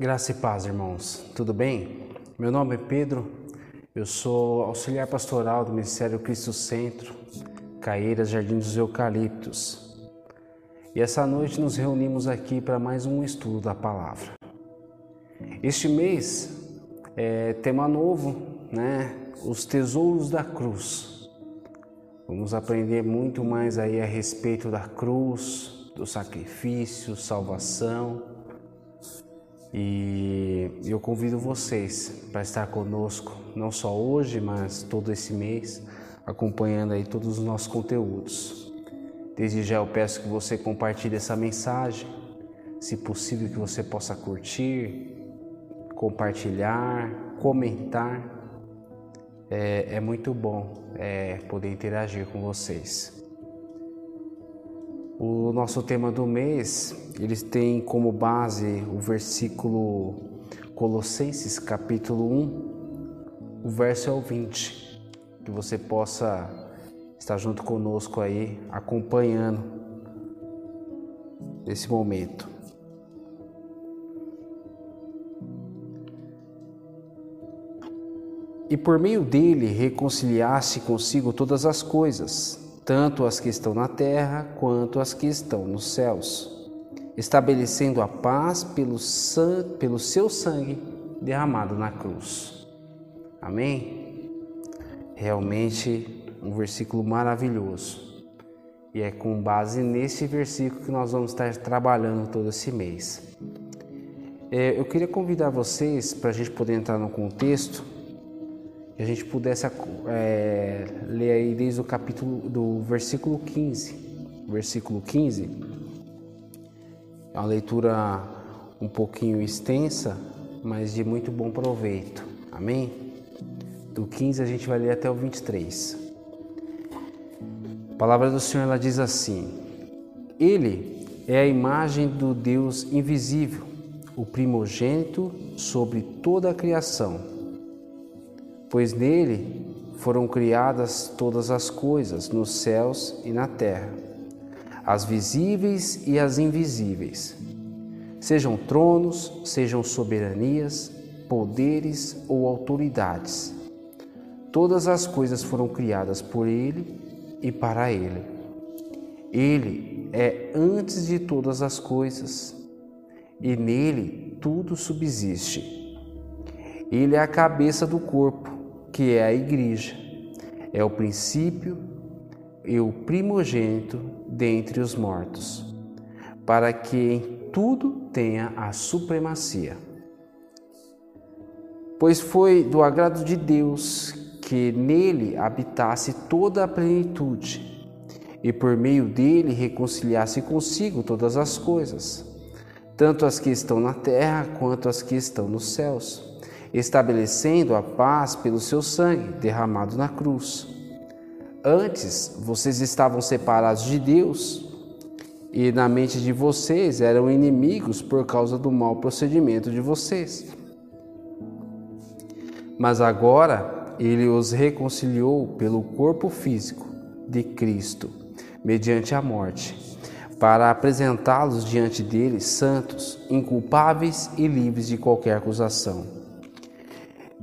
Graça e paz, irmãos. Tudo bem? Meu nome é Pedro. Eu sou auxiliar pastoral do Ministério Cristo Centro, Caeiras Jardim dos Eucaliptos. E essa noite nos reunimos aqui para mais um estudo da palavra. Este mês é tema novo, né? Os tesouros da cruz. Vamos aprender muito mais aí a respeito da cruz, do sacrifício, salvação e eu convido vocês para estar conosco, não só hoje, mas todo esse mês, acompanhando aí todos os nossos conteúdos. Desde já eu peço que você compartilhe essa mensagem, se possível que você possa curtir, compartilhar, comentar. É, é muito bom é, poder interagir com vocês. O nosso tema do mês, eles tem como base o versículo Colossenses capítulo 1, o verso é o 20. Que você possa estar junto conosco aí, acompanhando esse momento. E por meio dele reconciliasse consigo todas as coisas tanto as que estão na terra quanto as que estão nos céus, estabelecendo a paz pelo, pelo seu sangue derramado na cruz. Amém? Realmente um versículo maravilhoso. E é com base nesse versículo que nós vamos estar trabalhando todo esse mês. É, eu queria convidar vocês para a gente poder entrar no contexto que a gente pudesse é, ler aí desde o capítulo do versículo 15. Versículo 15 é uma leitura um pouquinho extensa, mas de muito bom proveito. Amém? Do 15 a gente vai ler até o 23. A palavra do Senhor ela diz assim: Ele é a imagem do Deus invisível, o primogênito sobre toda a criação pois nele foram criadas todas as coisas, nos céus e na terra, as visíveis e as invisíveis, sejam tronos, sejam soberanias, poderes ou autoridades. Todas as coisas foram criadas por ele e para ele. Ele é antes de todas as coisas e nele tudo subsiste. Ele é a cabeça do corpo que é a igreja. É o princípio e o primogênito dentre os mortos, para que em tudo tenha a supremacia. Pois foi do agrado de Deus que nele habitasse toda a plenitude, e por meio dele reconciliasse consigo todas as coisas, tanto as que estão na terra quanto as que estão nos céus estabelecendo a paz pelo seu sangue derramado na cruz. Antes vocês estavam separados de Deus e na mente de vocês eram inimigos por causa do mau procedimento de vocês. Mas agora ele os reconciliou pelo corpo físico de Cristo, mediante a morte, para apresentá-los diante dele santos, inculpáveis e livres de qualquer acusação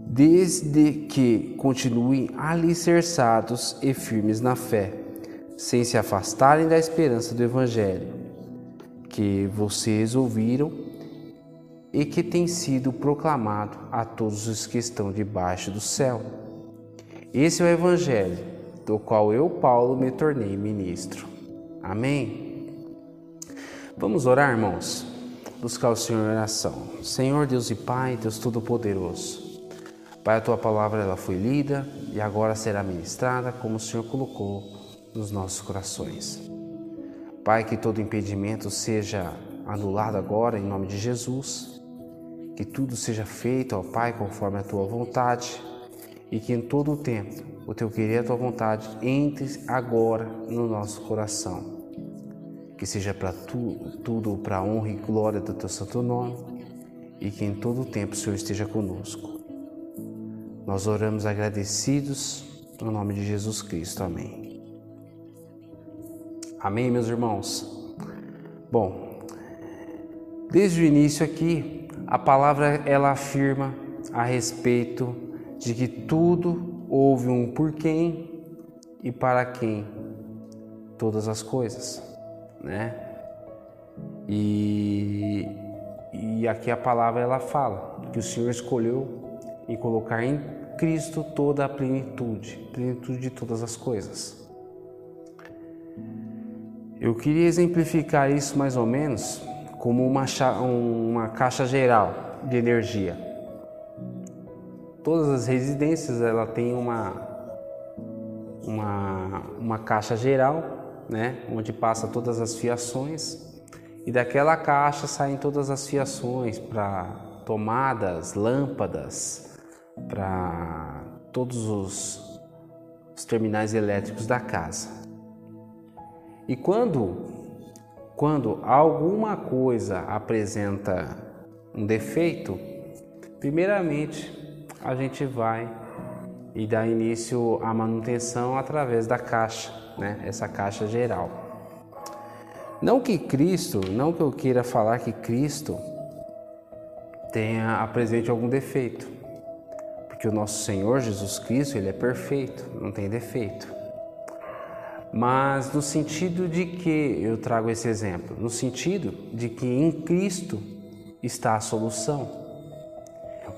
desde que continuem alicerçados e firmes na fé, sem se afastarem da esperança do Evangelho, que vocês ouviram e que tem sido proclamado a todos os que estão debaixo do céu. Esse é o Evangelho, do qual eu, Paulo, me tornei ministro. Amém? Vamos orar, irmãos? Buscar o Senhor em oração. Senhor Deus e Pai, Deus Todo-Poderoso. Pai, a tua palavra ela foi lida e agora será ministrada como o Senhor colocou nos nossos corações. Pai, que todo impedimento seja anulado agora em nome de Jesus. Que tudo seja feito, ó Pai, conforme a tua vontade e que em todo o tempo o teu querer e a tua vontade entre agora no nosso coração. Que seja para tu, tudo para a honra e glória do teu santo nome e que em todo o tempo o Senhor esteja conosco. Nós oramos agradecidos no nome de Jesus Cristo. Amém. Amém, meus irmãos. Bom, desde o início aqui, a palavra ela afirma a respeito de que tudo houve um por quem e para quem todas as coisas, né? E, e aqui a palavra ela fala que o Senhor escolheu e colocar em Cristo toda a plenitude, plenitude de todas as coisas. Eu queria exemplificar isso mais ou menos como uma, uma caixa geral de energia. Todas as residências ela tem uma, uma, uma caixa geral, né, onde passa todas as fiações e daquela caixa saem todas as fiações para tomadas, lâmpadas, para todos os, os terminais elétricos da casa. E quando, quando alguma coisa apresenta um defeito, primeiramente a gente vai e dá início à manutenção através da caixa, né? essa caixa geral. Não que Cristo, não que eu queira falar que Cristo tenha apresente algum defeito, porque o nosso Senhor Jesus Cristo, ele é perfeito, não tem defeito. Mas no sentido de que eu trago esse exemplo? No sentido de que em Cristo está a solução.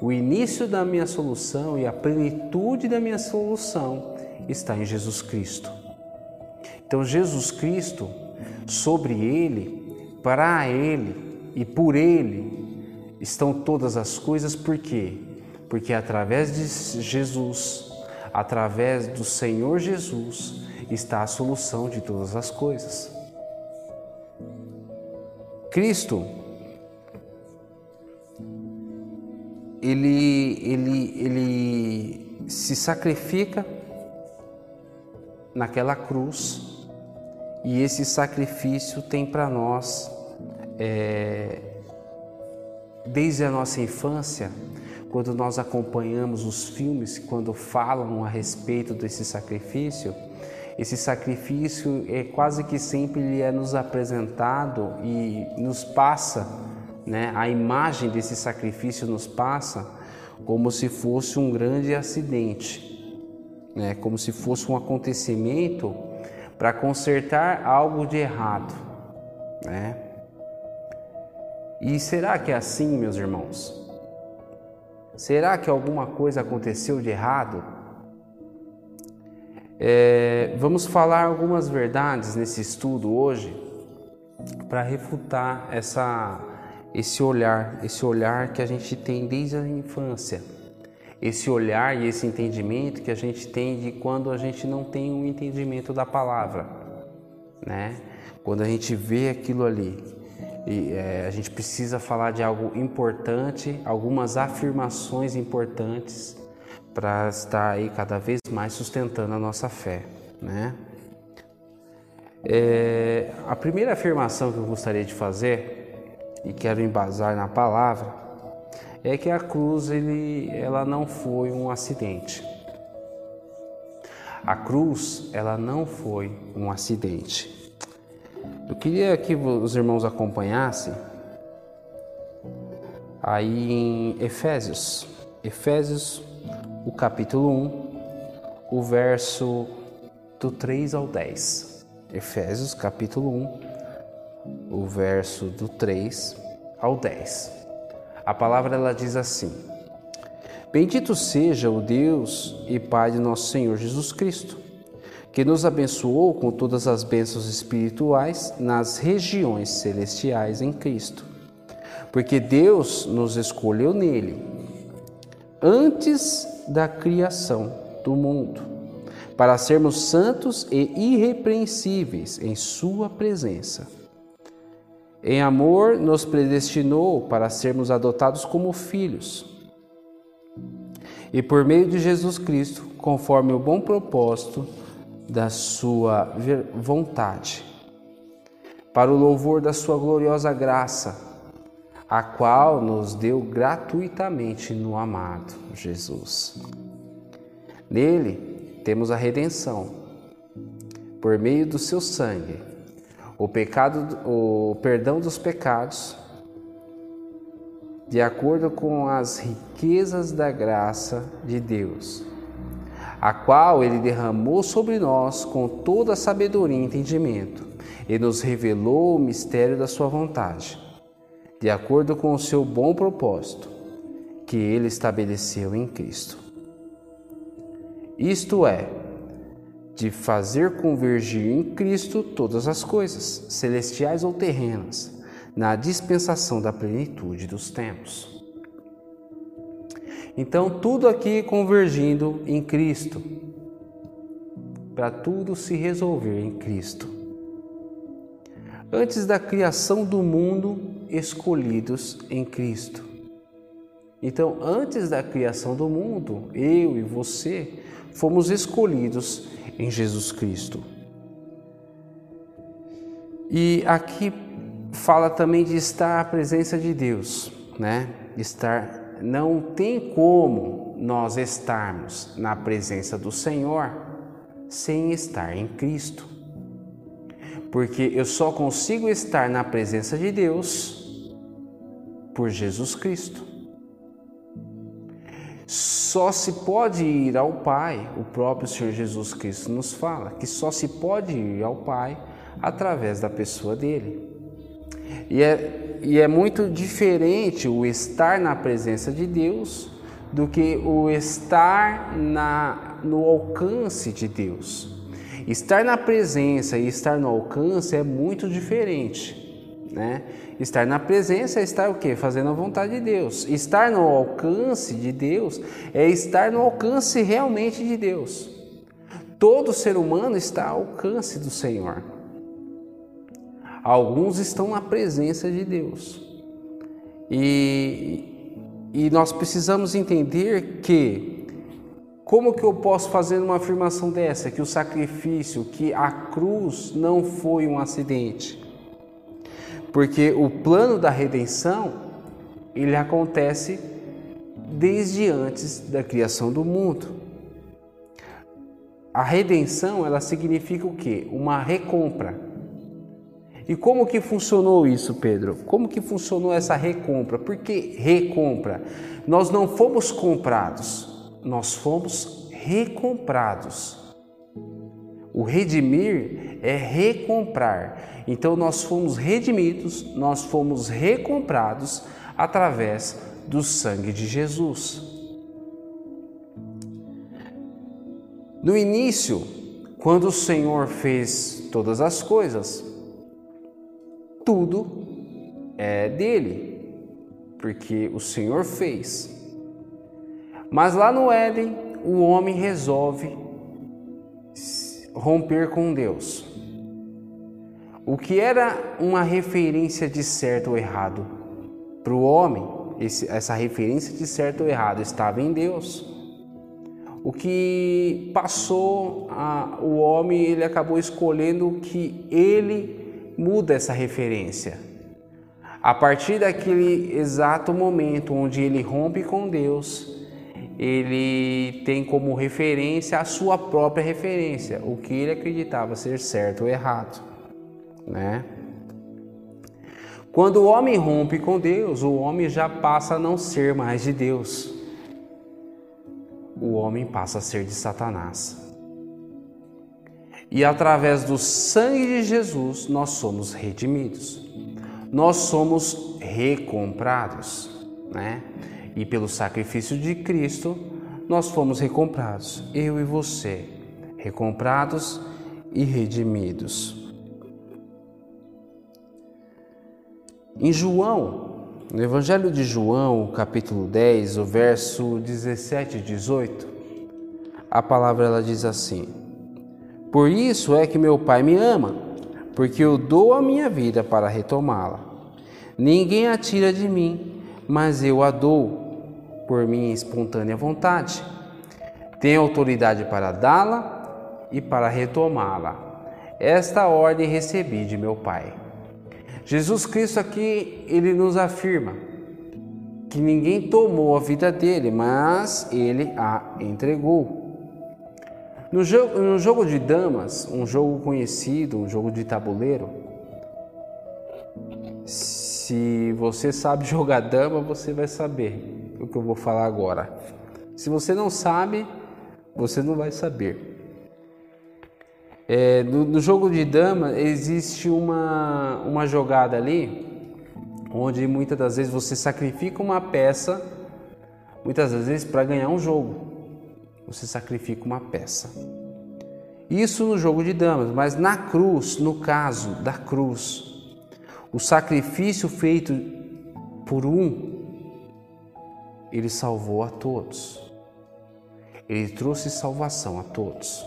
O início da minha solução e a plenitude da minha solução está em Jesus Cristo. Então, Jesus Cristo, sobre Ele, para Ele e por Ele estão todas as coisas, por quê? Porque através de Jesus, através do Senhor Jesus, está a solução de todas as coisas. Cristo, ele, ele, ele se sacrifica naquela cruz e esse sacrifício tem para nós, é, desde a nossa infância, quando nós acompanhamos os filmes, quando falam a respeito desse sacrifício, esse sacrifício é quase que sempre ele é nos apresentado e nos passa, né? A imagem desse sacrifício nos passa como se fosse um grande acidente, né? Como se fosse um acontecimento para consertar algo de errado, né? E será que é assim, meus irmãos? Será que alguma coisa aconteceu de errado? É, vamos falar algumas verdades nesse estudo hoje para refutar essa, esse olhar, esse olhar que a gente tem desde a infância, esse olhar e esse entendimento que a gente tem de quando a gente não tem um entendimento da palavra, né? Quando a gente vê aquilo ali, e, é, a gente precisa falar de algo importante, algumas afirmações importantes para estar aí cada vez mais sustentando a nossa fé, né? É, a primeira afirmação que eu gostaria de fazer e quero embasar na palavra é que a cruz ele, ela não foi um acidente. A cruz ela não foi um acidente. Eu queria que os irmãos acompanhassem aí em Efésios, Efésios o capítulo 1, o verso do 3 ao 10. Efésios, capítulo 1, o verso do 3 ao 10. A palavra ela diz assim: Bendito seja o Deus e Pai de nosso Senhor Jesus Cristo, que nos abençoou com todas as bênçãos espirituais nas regiões celestiais em Cristo. Porque Deus nos escolheu nele antes da criação do mundo, para sermos santos e irrepreensíveis em Sua presença. Em amor, nos predestinou para sermos adotados como filhos. E por meio de Jesus Cristo, conforme o bom propósito da Sua vontade, para o louvor da Sua gloriosa graça a qual nos deu gratuitamente no amado Jesus. Nele temos a redenção, por meio do seu sangue, o pecado, o perdão dos pecados de acordo com as riquezas da graça de Deus, a qual Ele derramou sobre nós com toda a sabedoria e entendimento, e nos revelou o mistério da Sua vontade, de acordo com o seu bom propósito, que Ele estabeleceu em Cristo. Isto é, de fazer convergir em Cristo todas as coisas, celestiais ou terrenas, na dispensação da plenitude dos tempos. Então, tudo aqui convergindo em Cristo, para tudo se resolver em Cristo. Antes da criação do mundo, escolhidos em Cristo. Então, antes da criação do mundo, eu e você fomos escolhidos em Jesus Cristo. E aqui fala também de estar à presença de Deus, né? Estar não tem como nós estarmos na presença do Senhor sem estar em Cristo. Porque eu só consigo estar na presença de Deus por Jesus Cristo. Só se pode ir ao Pai, o próprio Senhor Jesus Cristo nos fala que só se pode ir ao Pai através da pessoa dele. E é, e é muito diferente o estar na presença de Deus do que o estar na, no alcance de Deus. Estar na presença e estar no alcance é muito diferente né? Estar na presença é estar o quê? Fazendo a vontade de Deus. Estar no alcance de Deus é estar no alcance realmente de Deus. Todo ser humano está ao alcance do Senhor. Alguns estão na presença de Deus. E, e nós precisamos entender que como que eu posso fazer uma afirmação dessa? Que o sacrifício, que a cruz não foi um acidente porque o plano da redenção ele acontece desde antes da criação do mundo. A redenção, ela significa o quê? Uma recompra. E como que funcionou isso, Pedro? Como que funcionou essa recompra? Por que recompra? Nós não fomos comprados, nós fomos recomprados. O redimir é recomprar. Então nós fomos redimidos, nós fomos recomprados através do sangue de Jesus. No início, quando o Senhor fez todas as coisas, tudo é dele, porque o Senhor fez. Mas lá no Éden, o homem resolve romper com Deus. O que era uma referência de certo ou errado para o homem, esse, essa referência de certo ou errado estava em Deus. O que passou, a, o homem ele acabou escolhendo que ele muda essa referência. A partir daquele exato momento onde ele rompe com Deus, ele tem como referência a sua própria referência, o que ele acreditava ser certo ou errado, né? Quando o homem rompe com Deus, o homem já passa a não ser mais de Deus. O homem passa a ser de Satanás. E através do sangue de Jesus, nós somos redimidos. Nós somos recomprados, né? e pelo sacrifício de Cristo, nós fomos recomprados, eu e você, recomprados e redimidos. Em João, no Evangelho de João, capítulo 10, o verso 17 e 18, a palavra ela diz assim: Por isso é que meu Pai me ama, porque eu dou a minha vida para retomá-la. Ninguém a tira de mim, mas eu a dou por minha espontânea vontade. Tenho autoridade para dá-la e para retomá-la. Esta ordem recebi de meu Pai. Jesus Cristo aqui, ele nos afirma que ninguém tomou a vida dele, mas ele a entregou. No jogo, no jogo de damas, um jogo conhecido, um jogo de tabuleiro, Se você sabe jogar dama, você vai saber o que eu vou falar agora. Se você não sabe, você não vai saber. É, no, no, jogo de dama existe uma, uma jogada ali onde muitas das vezes você sacrifica uma peça, muitas das vezes para ganhar um jogo. Você sacrifica uma peça. Isso no jogo de damas, mas na cruz, no caso da cruz, o sacrifício feito por um, ele salvou a todos. Ele trouxe salvação a todos.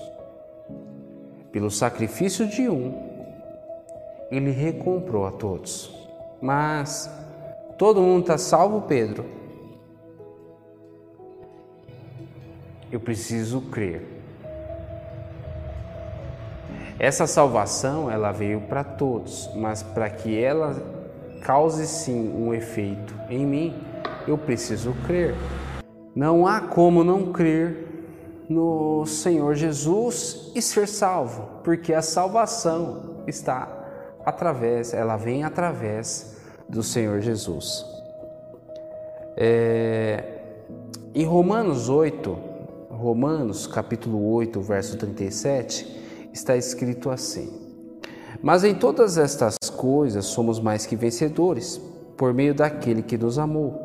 Pelo sacrifício de um, ele recomprou a todos. Mas todo mundo está salvo, Pedro? Eu preciso crer. Essa salvação ela veio para todos, mas para que ela cause sim um efeito em mim, eu preciso crer. Não há como não crer no Senhor Jesus e ser salvo, porque a salvação está através, ela vem através do Senhor Jesus. É, em Romanos 8, Romanos capítulo 8, verso 37, está escrito assim: Mas em todas estas coisas somos mais que vencedores, por meio daquele que nos amou.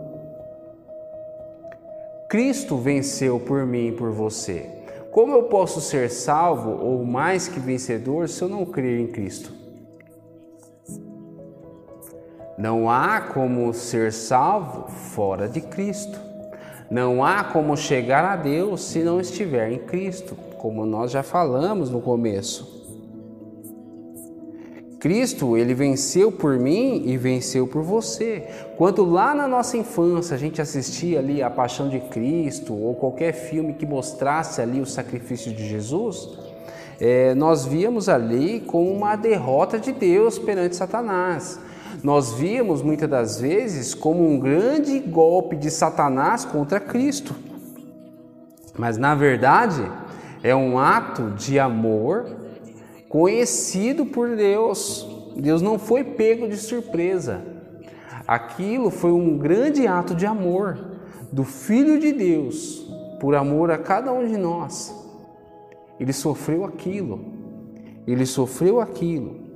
Cristo venceu por mim e por você. Como eu posso ser salvo ou mais que vencedor se eu não crer em Cristo? Não há como ser salvo fora de Cristo. Não há como chegar a Deus se não estiver em Cristo, como nós já falamos no começo. Cristo, ele venceu por mim e venceu por você. Quando lá na nossa infância a gente assistia ali a Paixão de Cristo ou qualquer filme que mostrasse ali o sacrifício de Jesus, é, nós víamos ali como uma derrota de Deus perante Satanás. Nós víamos muitas das vezes como um grande golpe de Satanás contra Cristo. Mas na verdade é um ato de amor conhecido por Deus. Deus não foi pego de surpresa. Aquilo foi um grande ato de amor do Filho de Deus, por amor a cada um de nós. Ele sofreu aquilo. Ele sofreu aquilo.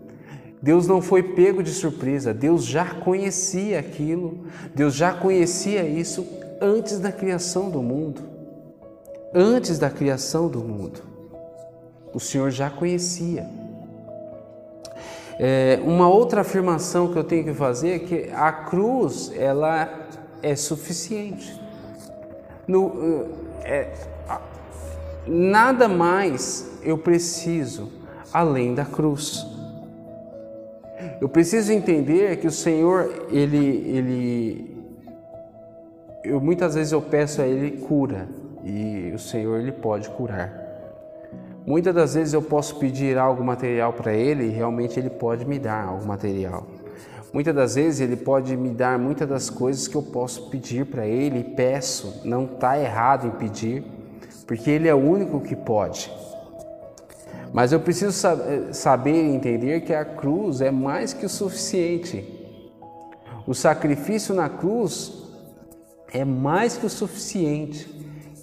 Deus não foi pego de surpresa, Deus já conhecia aquilo, Deus já conhecia isso antes da criação do mundo. Antes da criação do mundo o Senhor já conhecia. É, uma outra afirmação que eu tenho que fazer é que a cruz ela é suficiente. No, é, nada mais eu preciso além da cruz. Eu preciso entender que o Senhor, ele, ele, eu muitas vezes eu peço a Ele cura e o Senhor ele pode curar. Muitas das vezes eu posso pedir algo material para ele e realmente ele pode me dar algo material. Muitas das vezes ele pode me dar muitas das coisas que eu posso pedir para ele e peço. Não está errado em pedir, porque ele é o único que pode. Mas eu preciso saber e entender que a cruz é mais que o suficiente. O sacrifício na cruz é mais que o suficiente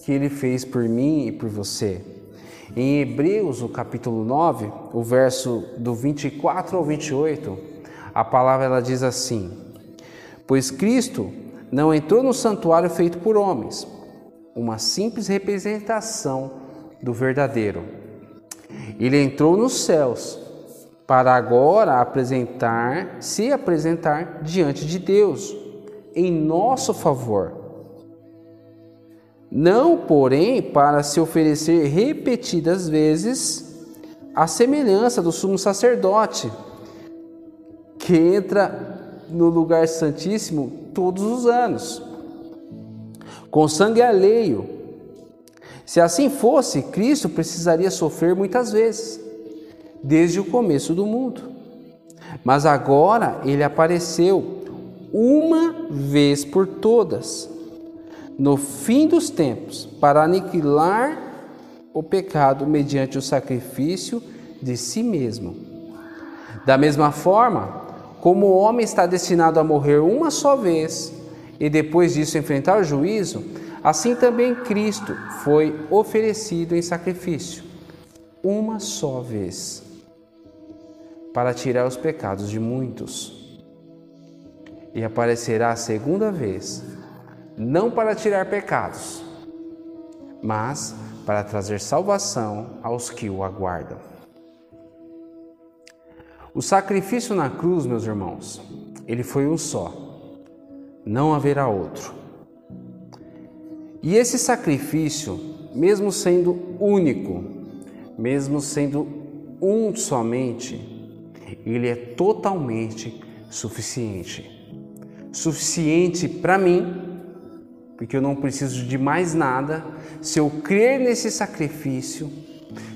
que ele fez por mim e por você. Em Hebreus, o capítulo 9, o verso do 24 ao 28, a palavra ela diz assim: Pois Cristo não entrou no santuário feito por homens, uma simples representação do verdadeiro. Ele entrou nos céus para agora apresentar, se apresentar diante de Deus em nosso favor não, porém, para se oferecer repetidas vezes a semelhança do sumo sacerdote, que entra no lugar santíssimo todos os anos, com sangue alheio. Se assim fosse, Cristo precisaria sofrer muitas vezes, desde o começo do mundo. Mas agora ele apareceu uma vez por todas no fim dos tempos, para aniquilar o pecado mediante o sacrifício de si mesmo. Da mesma forma, como o homem está destinado a morrer uma só vez e depois disso enfrentar o juízo, assim também Cristo foi oferecido em sacrifício uma só vez para tirar os pecados de muitos. E aparecerá a segunda vez, não para tirar pecados, mas para trazer salvação aos que o aguardam. O sacrifício na cruz, meus irmãos, ele foi um só, não haverá outro. E esse sacrifício, mesmo sendo único, mesmo sendo um somente, ele é totalmente suficiente. Suficiente para mim, porque eu não preciso de mais nada. Se eu crer nesse sacrifício,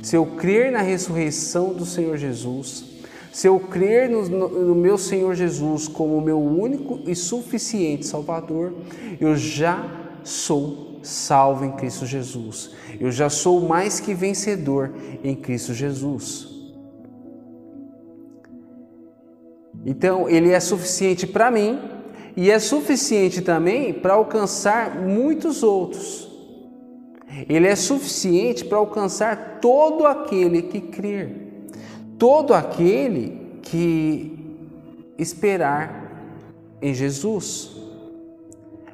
se eu crer na ressurreição do Senhor Jesus, se eu crer no, no, meu Senhor Jesus como meu único e suficiente Salvador, eu já sou salvo em Cristo Jesus. Eu já sou mais que vencedor em Cristo Jesus. Então, ele é suficiente para mim e é suficiente também para alcançar muitos outros. Ele é suficiente para alcançar todo aquele que crer, todo aquele que esperar em Jesus.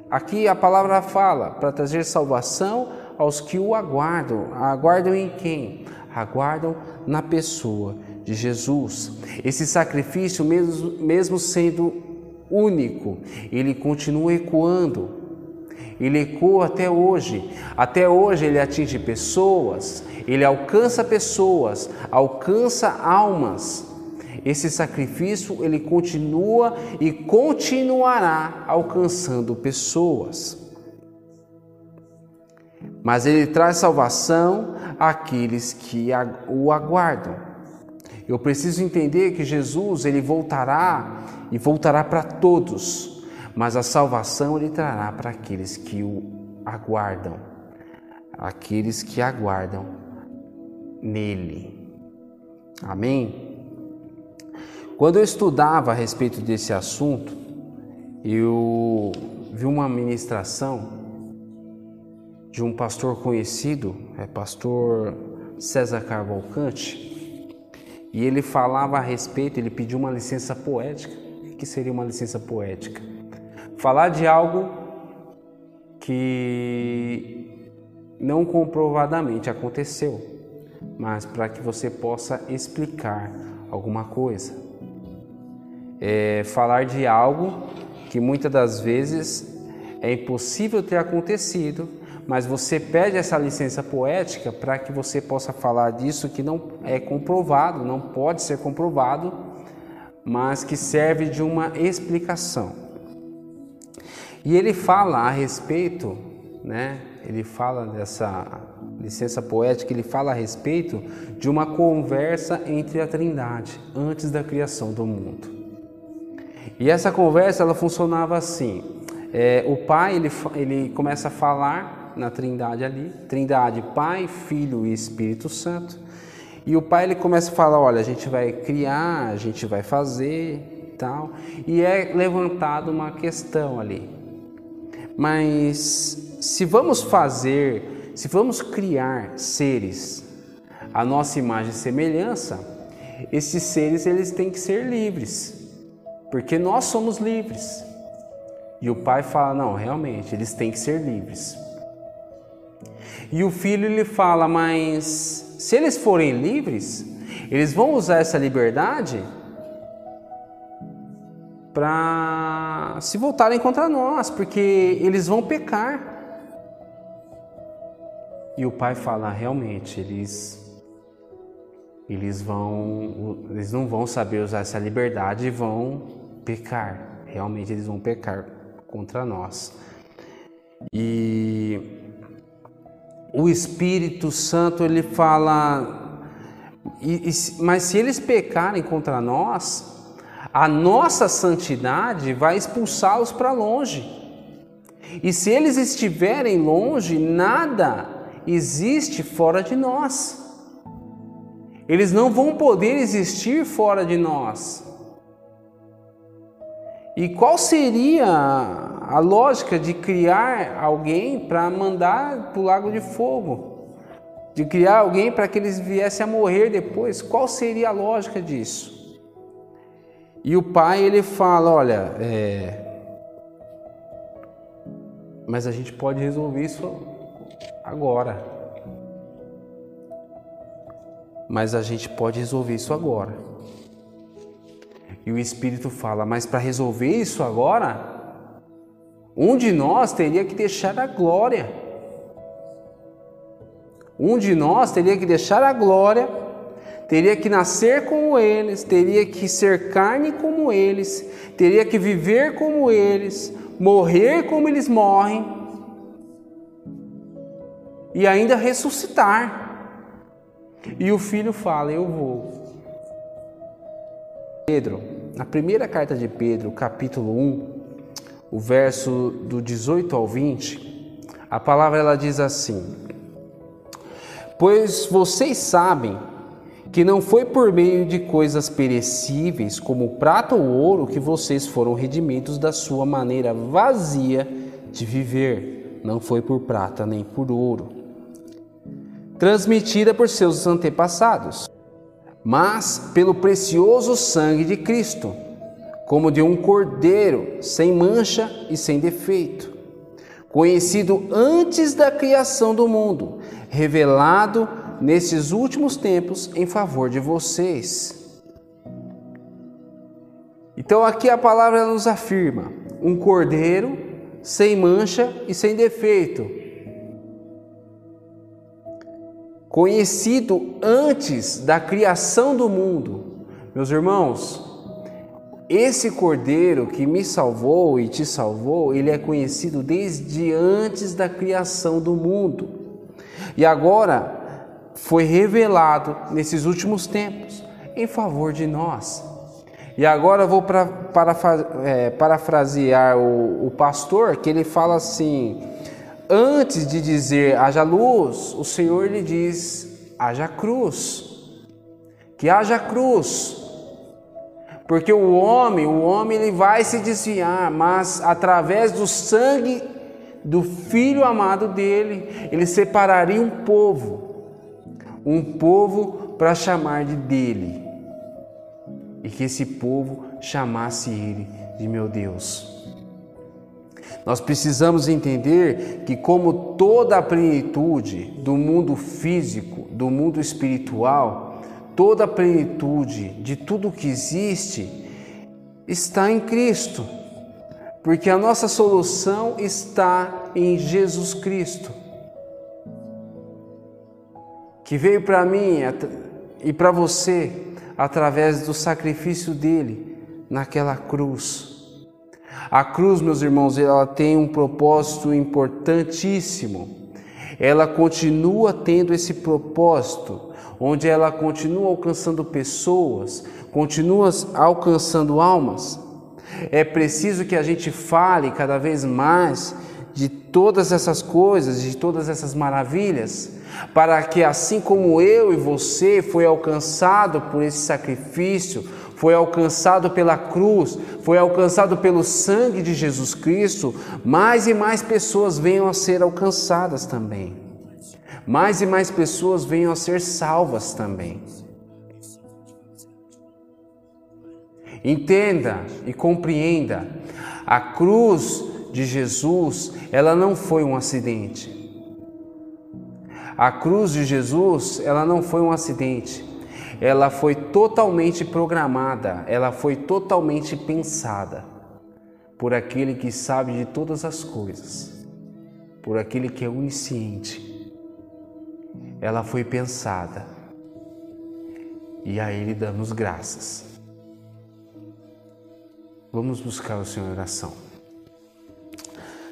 Aqui a palavra fala para trazer salvação aos que o aguardam. Aguardam em quem? Aguardam na pessoa de Jesus. Esse sacrifício, mesmo, mesmo sendo único, ele continua ecoando. Ele ecoa até hoje. Até hoje ele atinge pessoas, ele alcança pessoas, alcança almas. Esse sacrifício ele continua e continuará alcançando pessoas. Mas ele traz salvação àqueles que o aguardam. Eu preciso entender que Jesus ele voltará e voltará para todos, mas a salvação ele trará para aqueles que o aguardam, aqueles que aguardam nele. Amém? Quando eu estudava a respeito desse assunto, eu vi uma ministração de um pastor conhecido, é pastor César Cavalcante, e ele falava a respeito, ele pediu uma licença poética. O que seria uma licença poética? Falar de algo que não comprovadamente aconteceu, mas para que você possa explicar alguma coisa. É falar de algo que muitas das vezes é impossível ter acontecido, mas você pede essa licença poética para que você possa falar disso que não é comprovado, não pode ser comprovado, mas que serve de uma explicação. E ele fala a respeito, né? Ele fala dessa licença poética, ele fala a respeito de uma conversa entre a Trindade antes da criação do mundo. E essa conversa ela funcionava assim: é, o pai ele, ele começa a falar na Trindade ali, Trindade, Pai, Filho e Espírito Santo. E o pai ele começa a falar, olha, a gente vai criar, a gente vai fazer, tal. E é levantado uma questão ali. Mas se vamos fazer, se vamos criar seres a nossa imagem e semelhança, esses seres eles têm que ser livres, porque nós somos livres. E o pai fala: não, realmente, eles têm que ser livres. E o filho lhe fala: Mas se eles forem livres, eles vão usar essa liberdade para se voltarem contra nós, porque eles vão pecar. E o pai fala: realmente, eles eles vão eles não vão saber usar essa liberdade e vão pecar. Realmente eles vão pecar contra nós. E o Espírito Santo ele fala, e, e, mas se eles pecarem contra nós, a nossa santidade vai expulsá-los para longe. E se eles estiverem longe, nada existe fora de nós. Eles não vão poder existir fora de nós. E qual seria a lógica de criar alguém para mandar para o lago de fogo? De criar alguém para que eles viessem a morrer depois? Qual seria a lógica disso? E o pai ele fala: olha, é... mas a gente pode resolver isso agora. Mas a gente pode resolver isso agora. E o Espírito fala: mas para resolver isso agora, um de nós teria que deixar a glória. Um de nós teria que deixar a glória teria que nascer como eles, teria que ser carne como eles, teria que viver como eles, morrer como eles morrem e ainda ressuscitar. E o filho fala: Eu vou. Pedro, na primeira carta de Pedro, capítulo 1, o verso do 18 ao 20, a palavra ela diz assim: Pois vocês sabem que não foi por meio de coisas perecíveis, como prata ou ouro, que vocês foram redimidos da sua maneira vazia de viver. Não foi por prata nem por ouro, transmitida por seus antepassados, mas pelo precioso sangue de Cristo, como de um cordeiro, sem mancha e sem defeito, conhecido antes da criação do mundo, revelado nesses últimos tempos em favor de vocês. Então aqui a palavra nos afirma: um cordeiro sem mancha e sem defeito, conhecido antes da criação do mundo. Meus irmãos, esse cordeiro que me salvou e te salvou, ele é conhecido desde antes da criação do mundo. E agora foi revelado nesses últimos tempos em favor de nós. E agora eu vou para, é, parafrasear o, o pastor, que ele fala assim: antes de dizer haja luz, o Senhor lhe diz haja cruz. Que haja cruz. Porque o homem, o homem ele vai se desviar, mas através do sangue do filho amado dele, ele separaria um povo um povo para chamar de dele, e que esse povo chamasse ele de meu Deus. Nós precisamos entender que, como toda a plenitude do mundo físico, do mundo espiritual, toda a plenitude de tudo que existe está em Cristo, porque a nossa solução está em Jesus Cristo que veio para mim e para você através do sacrifício dele naquela cruz. A cruz, meus irmãos, ela tem um propósito importantíssimo. Ela continua tendo esse propósito, onde ela continua alcançando pessoas, continua alcançando almas. É preciso que a gente fale cada vez mais de todas essas coisas, de todas essas maravilhas, para que assim como eu e você foi alcançado por esse sacrifício, foi alcançado pela cruz, foi alcançado pelo sangue de Jesus Cristo, mais e mais pessoas venham a ser alcançadas também. Mais e mais pessoas venham a ser salvas também. Entenda e compreenda, a cruz de Jesus, ela não foi um acidente. A cruz de Jesus, ela não foi um acidente. Ela foi totalmente programada, ela foi totalmente pensada por aquele que sabe de todas as coisas, por aquele que é onisciente. Ela foi pensada. E a ele damos graças. Vamos buscar o Senhor em oração.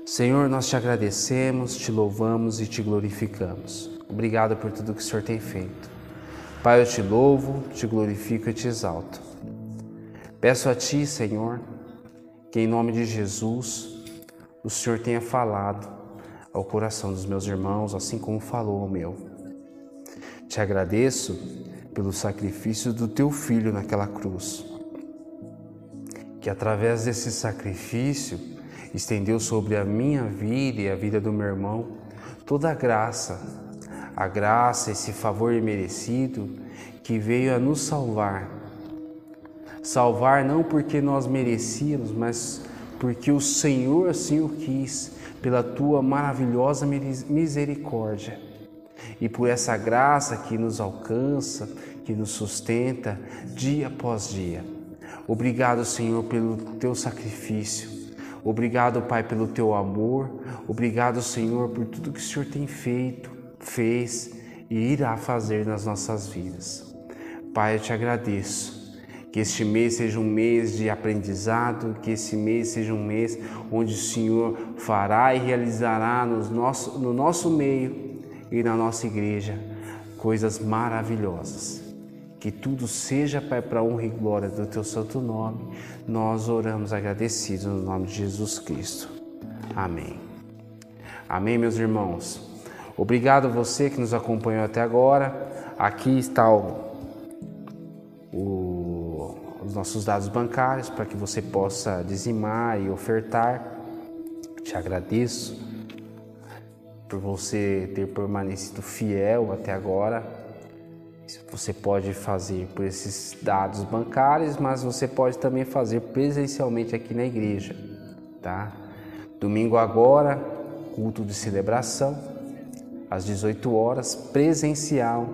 Senhor, nós te agradecemos, te louvamos e te glorificamos. Obrigado por tudo que o Senhor tem feito. Pai, eu te louvo, te glorifico e te exalto. Peço a Ti, Senhor, que em nome de Jesus o Senhor tenha falado ao coração dos meus irmãos, assim como falou ao meu. Te agradeço pelo sacrifício do Teu Filho naquela cruz que através desse sacrifício estendeu sobre a minha vida e a vida do meu irmão toda a graça, a graça, esse favor imerecido que veio a nos salvar. Salvar não porque nós merecíamos, mas porque o Senhor assim o quis, pela tua maravilhosa misericórdia. E por essa graça que nos alcança, que nos sustenta dia após dia. Obrigado, Senhor, pelo teu sacrifício. Obrigado, Pai, pelo teu amor. Obrigado, Senhor, por tudo que o Senhor tem feito, fez e irá fazer nas nossas vidas. Pai, eu te agradeço. Que este mês seja um mês de aprendizado, que esse mês seja um mês onde o Senhor fará e realizará no nosso, no nosso meio e na nossa igreja coisas maravilhosas. Que tudo seja, Pai, para a honra e glória do Teu santo nome. Nós oramos agradecidos no nome de Jesus Cristo. Amém. Amém, meus irmãos. Obrigado você que nos acompanhou até agora. Aqui está o, o, os nossos dados bancários para que você possa dizimar e ofertar. Te agradeço por você ter permanecido fiel até agora você pode fazer por esses dados bancários, mas você pode também fazer presencialmente aqui na igreja, tá? Domingo agora, culto de celebração, às 18 horas, presencial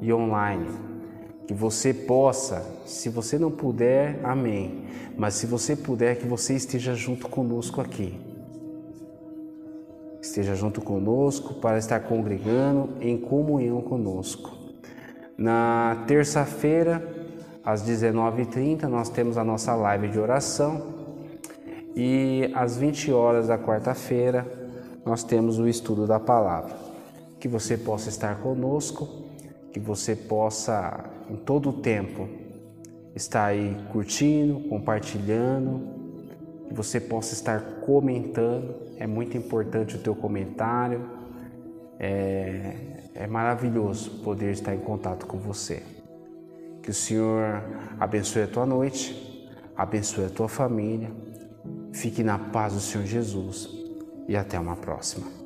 e online. Que você possa, se você não puder, amém. Mas se você puder, que você esteja junto conosco aqui. Esteja junto conosco para estar congregando em comunhão conosco. Na terça-feira, às 19h30, nós temos a nossa live de oração e às 20 horas da quarta-feira, nós temos o estudo da palavra. Que você possa estar conosco, que você possa, em todo o tempo, estar aí curtindo, compartilhando, que você possa estar comentando. É muito importante o teu comentário. É, é maravilhoso poder estar em contato com você. Que o Senhor abençoe a tua noite, abençoe a tua família. Fique na paz do Senhor Jesus e até uma próxima.